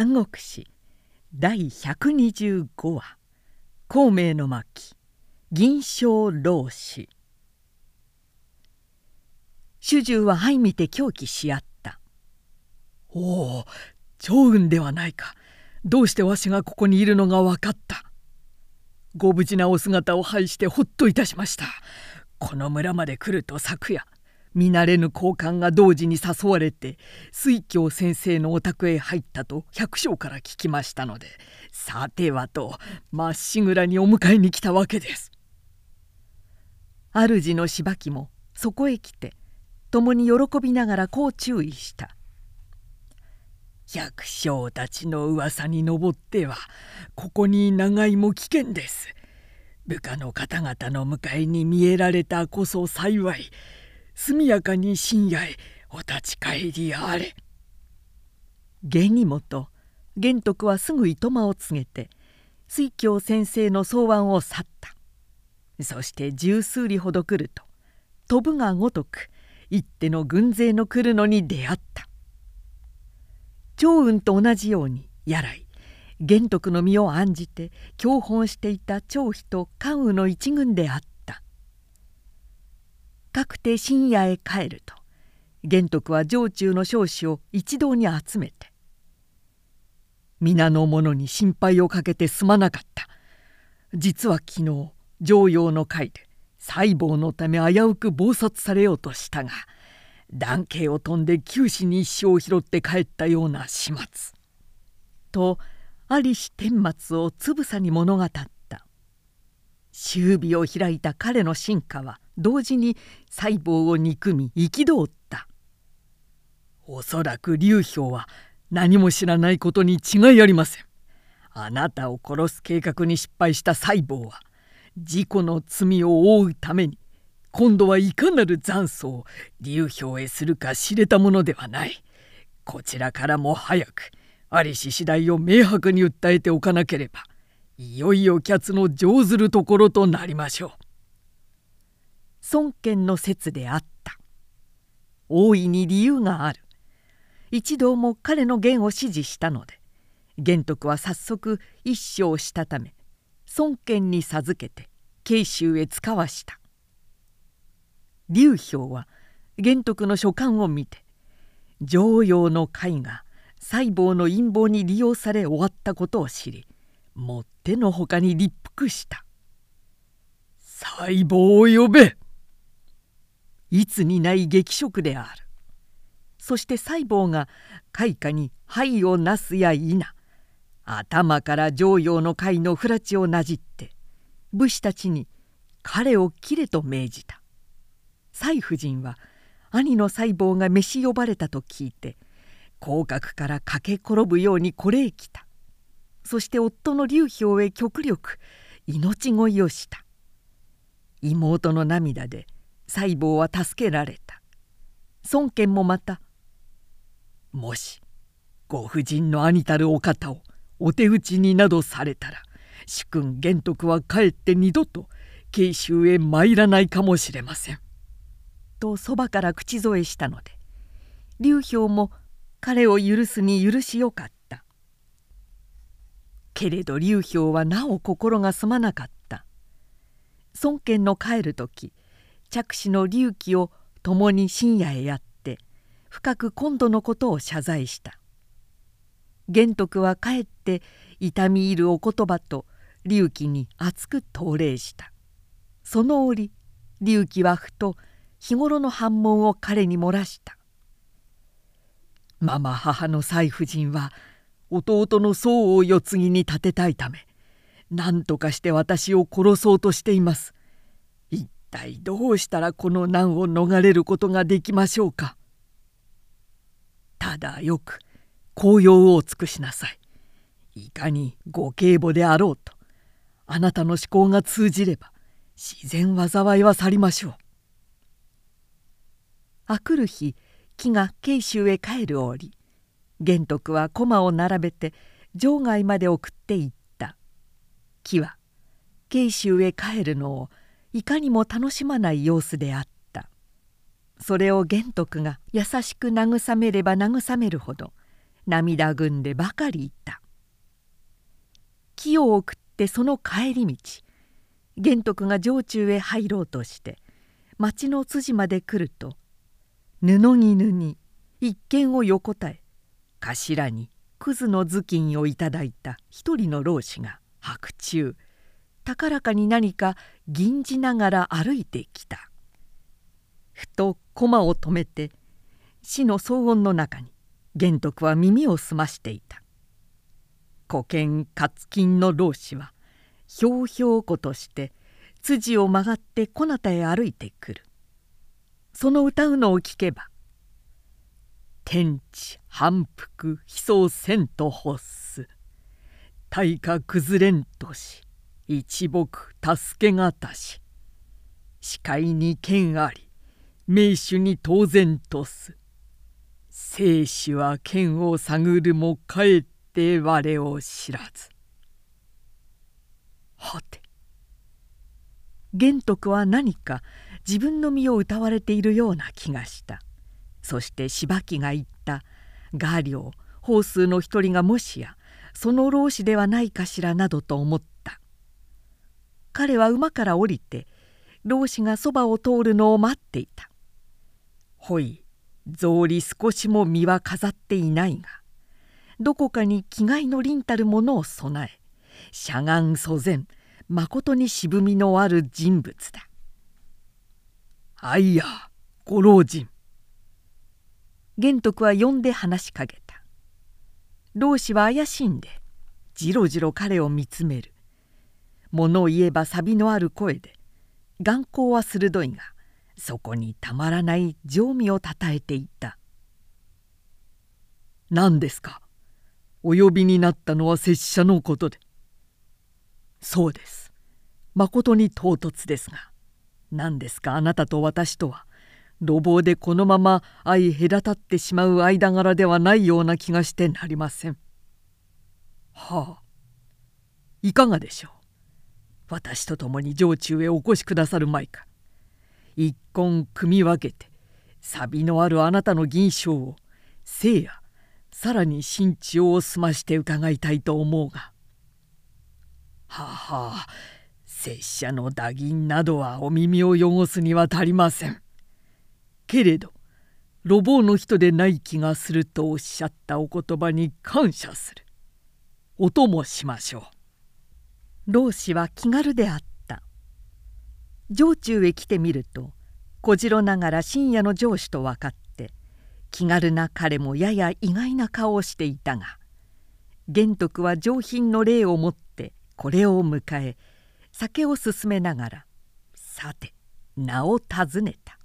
三国志第125話「孔明の巻銀賞老子」主従は相見て狂気し合った「おお長雲ではないか。どうしてわしがここにいるのが分かった」「ご無事なお姿を拝してほっといたしました」この村まで来ると昨夜見慣れぬ交換が同時に誘われて水教先生のお宅へ入ったと百姓から聞きましたのでさてはとまっしぐらにお迎えに来たわけです。主の柴木もそこへ来て共に喜びながらこう注意した「百姓たちの噂に上ってはここに長いも危険です。部下の方々の迎えに見えられたこそ幸い速やかに深夜へお立ち帰りあれ」源義元玄徳はすぐいとまを告げて水教先生の草案を去った。そして十数里ほど来ると飛ぶがごとく一手の軍勢の来るのに出会った。長雲と同じようにやらい玄徳の身を案じて教本していた張飛と関羽の一軍であった。かくて深夜へ帰ると玄徳は城中の少子を一堂に集めて「皆の者に心配をかけてすまなかった。実は昨日城陽の会で細胞のため危うく謀殺されようとしたが男系を飛んで九死に一生を拾って帰ったような始末」とありし顛末をつぶさに物語った。終尾を開いた彼の進化は同時に細胞を憎み憤った。おそらく劉氷は何も知らないことに違いありません。あなたを殺す計画に失敗した細胞は事故の罪を負うために今度はいかなる残素を劉氷へするか知れたものではない。こちらからも早くありし次第を明白に訴えておかなければ。いよいよキャツの上ずるところとなりましょう。孫権の説であった。大いに理由がある。一同も彼の言を支持したので玄徳は早速一生したため孫権に授けて慶州へ使わした。劉氷は玄徳の書簡を見て常陽の会が細胞の陰謀に利用され終わったことを知りもってのほかに立腹した「細胞を呼べ!」いつにない激色である。そして細胞が開花に灰をなすや否頭から常陽の会の不埒をなじって武士たちに彼を切れと命じた。蔡夫人は兄の細胞が召し呼ばれたと聞いて広角から駆け転ぶようにこれへ来た。そして夫の劉氷へ極力命乞いをした。妹の涙で細胞は助けられた。孫権もまた「もしご婦人の兄たるお方をお手討ちになどされたら主君玄徳はかえって二度と慶州へ参らないかもしれません」とそばから口添えしたので劉氷も彼を許すに許しよかった。けれど劉氷はなお心がすまなかった。孫権の帰る時着手の隆起を共に深夜へやって深く今度のことを謝罪した。玄徳はかえって痛み入るお言葉と隆起に熱く投礼した。その折隆起はふと日頃の反問を彼に漏らした。ママ母の蔡夫人は弟の宋を世継ぎに立てたいため何とかして私を殺そうとしています。体どうしたらこの難を逃れることができましょうか？ただよく紅葉を尽くしなさい。いかにご警母であろうとあなたの思考が通じれば自然災いは去りましょう。あくる日木が慶州へ帰る折玄徳は駒を並べて場外まで送っていった木は慶州へ帰るのをいかにも楽しまない様子であった。それを玄徳が優しく慰めれば慰めるほど涙ぐんでばかりいた。木を送ってその帰り道玄徳が城中へ入ろうとして町の筋まで来ると布絹に一見を横たえ頭にクズの頭巾をいただいた一人の老子が白昼高らかに何か吟じながら歩いてきた。ふと駒を止めて死の騒音の中に玄徳は耳を澄ましていた。古剣活金の老子はひょうひょうことして辻を曲がってこなたへ歩いてくる。その歌うのを聞けば「天地反復悲壮せんと欲す。大化崩れんとし一木助けがたし。視界に剣あり名手に当然とす。生死は剣を探るもかえって我を知らず」はて玄徳は何か自分の身を歌われているような気がした。そして柴木が言った。画領法数の一人がもしやその老子ではないかしらなどと思った。彼は馬から降りて老子がそばを通るのを待っていたほい草履少しも身は飾っていないがどこかに気概の凛たるものを備えしゃがん祖前まことに渋みのある人物だ。あいやご老人。玄徳は呼んで話しかけた。老子は怪しんでじろじろ彼を見つめる。物を言えばサビのある声で眼光は鋭いがそこにたまらない情味をたたえていた「何ですか？お呼びになったのは拙者のことで。そうです。まことに唐突ですが。何ですか？あなたと私とは。路傍でこのまま相隔たってしまう間柄ではないような気がしてなりません。はあ。いかがでしょう？私と共に城中へお越しくださるまいか一根組み分けて錆のあるあなたの銀賞をせいやさらに心地を済まして伺いたいと思うがははあ拙者の打銀などはお耳を汚すには足りません。けれど路傍の人でない気がするとおっしゃったお言葉に感謝する。お供しましょう。老子は気軽であった。城中へ来てみると小次郎ながら深夜の上司と分かって気軽な彼もやや意外な顔をしていたが玄徳は上品の礼をもってこれを迎え酒を勧めながらさて名を尋ねた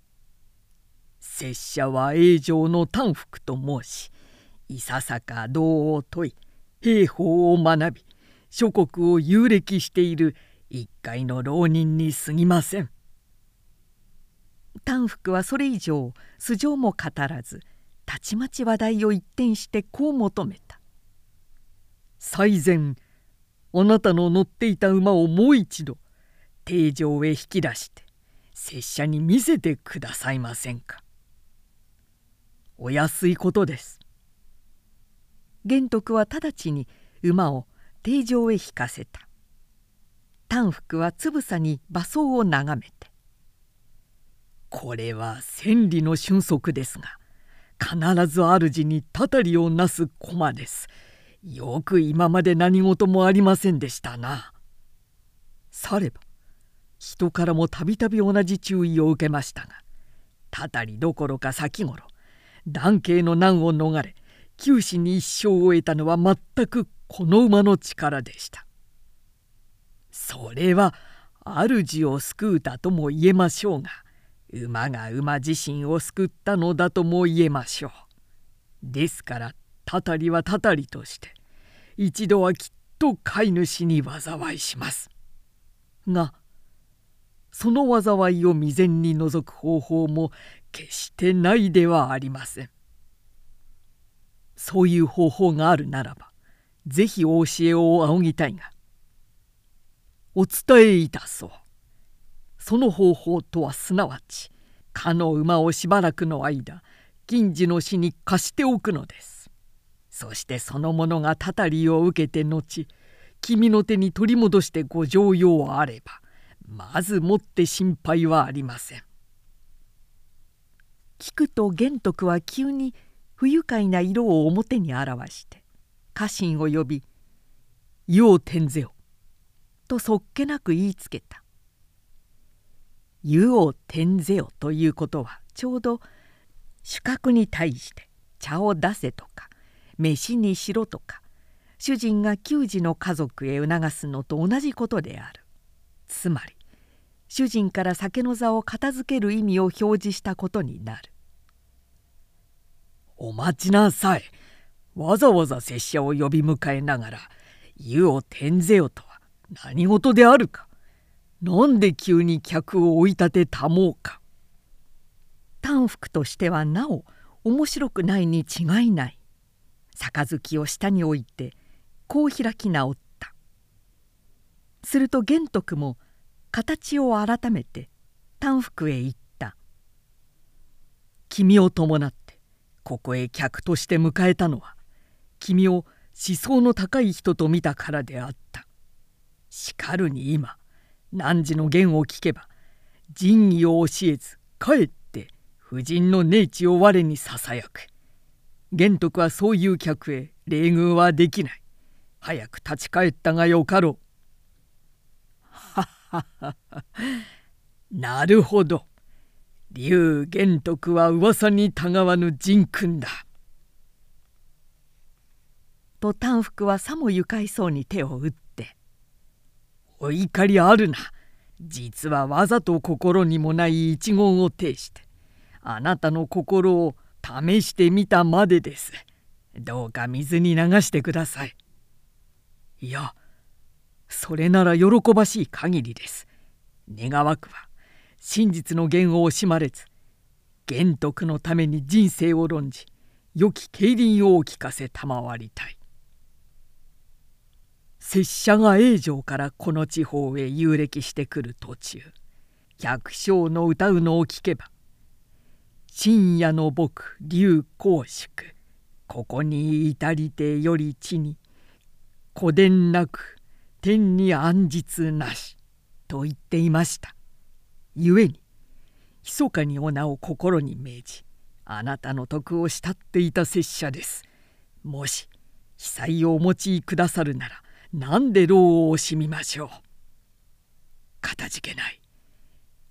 「拙者は永城の丹福と申しいささか道を問い兵法を学び諸国を遊歴している一介の浪人にすぎません」。丹福はそれ以上素性も語らずたちまち話題を一転してこう求めた「最前あなたの乗っていた馬をもう一度定場へ引き出して拙者に見せてくださいませんか。お安いことです。玄徳は直ちに馬を定場へ引かせた。丹福はつぶさに馬装を眺めて「これは千里の俊足ですが必ず主にたたりをなす駒です。よく今まで何事もありませんでしたな。されば人からもたびたび同じ注意を受けましたがたたりどころか先頃男系の難を逃れ九死に一生を得たのは全くこの馬の力でした。それは主を救うたとも言えましょうが馬が馬自身を救ったのだとも言えましょう。ですからたたりはたたりとして一度はきっと飼い主に災いします。がその災いを未然に除く方法も決してないではありません。そういう方法があるならば是非お教えを仰ぎたいがお伝えいたそう。その方法とはすなわちかの馬をしばらくの間近次の死に貸しておくのです。そしてその者がたたりを受けて後君の手に取り戻してご常用あればまずもって心配はありません。聞くと玄徳は急に不愉快な色を表に表して家臣を呼び「湯を転ぜよ」とそっけなく言いつけた「湯を転ぜよ」ということはちょうど主客に対して茶を出せとか飯にしろとか主人が給仕の家族へ促すのと同じことである。つまり主人から酒の座を片付ける意味を表示したことになるお待ちなさいわざわざ拙者を呼び迎えながら湯を転ぜよとは何事であるか。なんで急に客を追い立てたもうか。短服としてはなお面白くないに違いない。杯を下に置いてこう開き直った。すると玄徳も形を改めて短服へ行った「君を伴ってここへ客として迎えたのは君を思想の高い人と見たからであった」しかるに今汝の言を聞けば仁義を教えずかえって婦人の寧地を我にささやく。玄徳はそういう客へ礼遇はできない。早く立ち返ったがよかろう。ははははなるほど。龍玄徳は噂にたがわぬ仁君だ。と短福はさも愉快そうに手を打って「お怒りあるな実はわざと心にもない一言を呈してあなたの心を試してみたまでです。どうか水に流してください。いや、それなら喜ばしい限りです。願わくは真実の言を惜しまれず玄徳のために人生を論じ良き競輪をお聞かせ賜りたい。拙者が永城からこの地方へ遊歴してくる途中百姓の歌うのを聞けば深夜の僕竜公祝ここに至りてより地に古伝なく天に暗日なしと言っていました。故に密かにお名を心に銘じあなたの徳を慕っていた拙者です。もし被災をお持ちくださるなら何で労を惜しみましょう。かたじけない。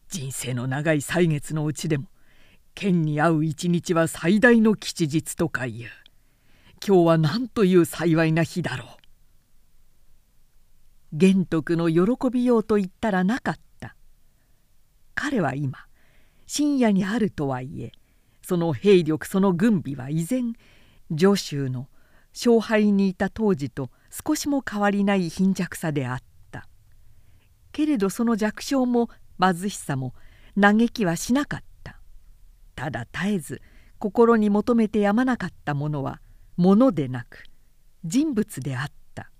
人生の長い歳月のうちでも剣に会う一日は最大の吉日とかいう。今日は何という幸いな日だろう。玄徳の喜びようと言ったらなかった。彼は今深夜にあるとはいえその兵力その軍備は依然徐州の勝敗にいた当時と少しも変わりない貧弱さであった。けれどその弱小も貧しさも嘆きはしなかった。ただ絶えず心に求めてやまなかったものは物でなく人物であった。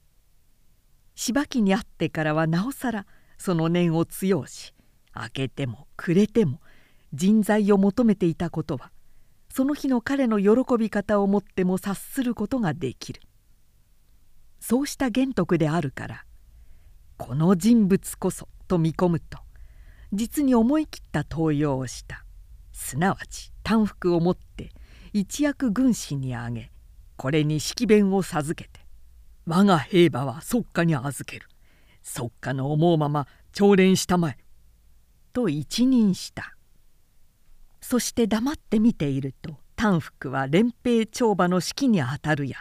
柴木に会ってからはなおさらその念を強し明けても暮れても人材を求めていたことはその日の彼の喜び方をもっても察することができる。そうした玄徳であるからこの人物こそと見込むと実に思い切った登用をした。すなわち短服を持って一躍軍師にあげこれに式弁を授けて我が兵馬は即下に預ける。即下の思うまま朝練したまえ。と一任した。そして黙って見ていると短服は連兵長馬の指揮にあたるや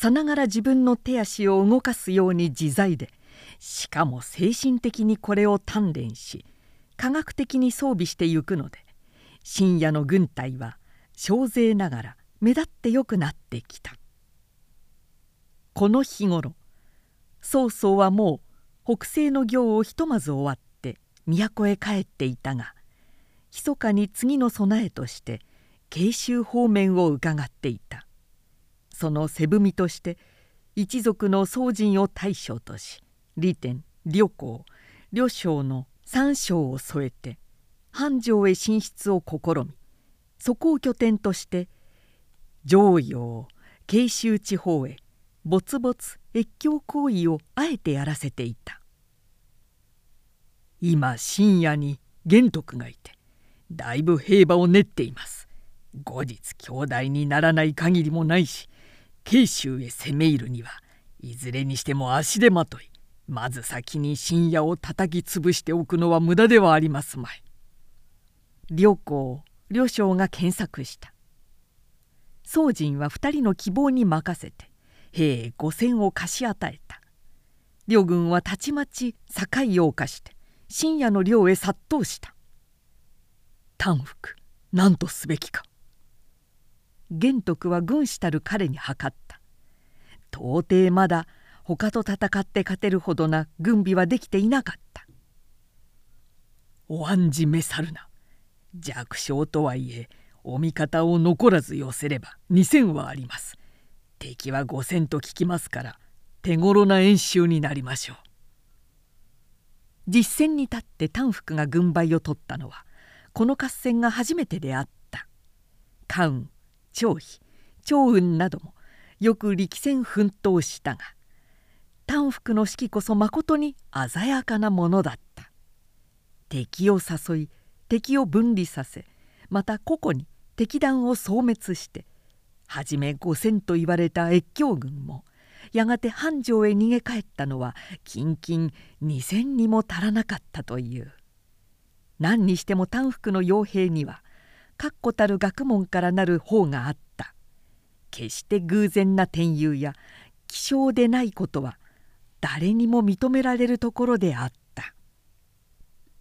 さながら自分の手足を動かすように自在でしかも精神的にこれを鍛錬し科学的に装備してゆくので深夜の軍隊は小勢ながら目立ってよくなってきた。この日頃曹操はもう北西の行をひとまず終わって都へ帰っていたが密かに次の備えとして慶州方面を伺っていた。その背踏みとして一族の宗人を大将とし利天旅行旅将の三将を添えて繁盛へ進出を試みそこを拠点として常陽慶州地方へぼつぼつ越境行為をあえてやらせていた。今深夜に玄徳がいてだいぶ兵馬を練っています。後日兄弟にならない限りもないし慶州へ攻め入るにはいずれにしても足手まといまず先に深夜を叩き潰しておくのは無駄ではありますまい。両校両将が検索した。宗人は2人の希望に任せて兵5,000を貸し与えた。両軍はたちまち境を犯して深夜の領へ殺到した。丹福何とすべきか。玄徳は軍師たる彼に諮った。到底まだ他と戦って勝てるほどな軍備はできていなかった。お案じめさるな。弱小とはいえお味方を残らず寄せれば2,000はあります。敵は5,000と聞きますから手頃な演習になりましょう。実戦に立って丹福が軍配を取ったのはこの合戦が初めてであった。関張飛長雲などもよく力戦奮闘したが丹福の指揮こそまことに鮮やかなものだった。敵を誘い敵を分離させまた個々に敵団を消滅して初め5,000と言われた越境軍もやがて繁盛へ逃げ帰ったのは近々2,000にも足らなかったという。何にしても丹福の傭兵には確固たる学問からなる方があった決して偶然な転遊や希少でないことは誰にも認められるところであった。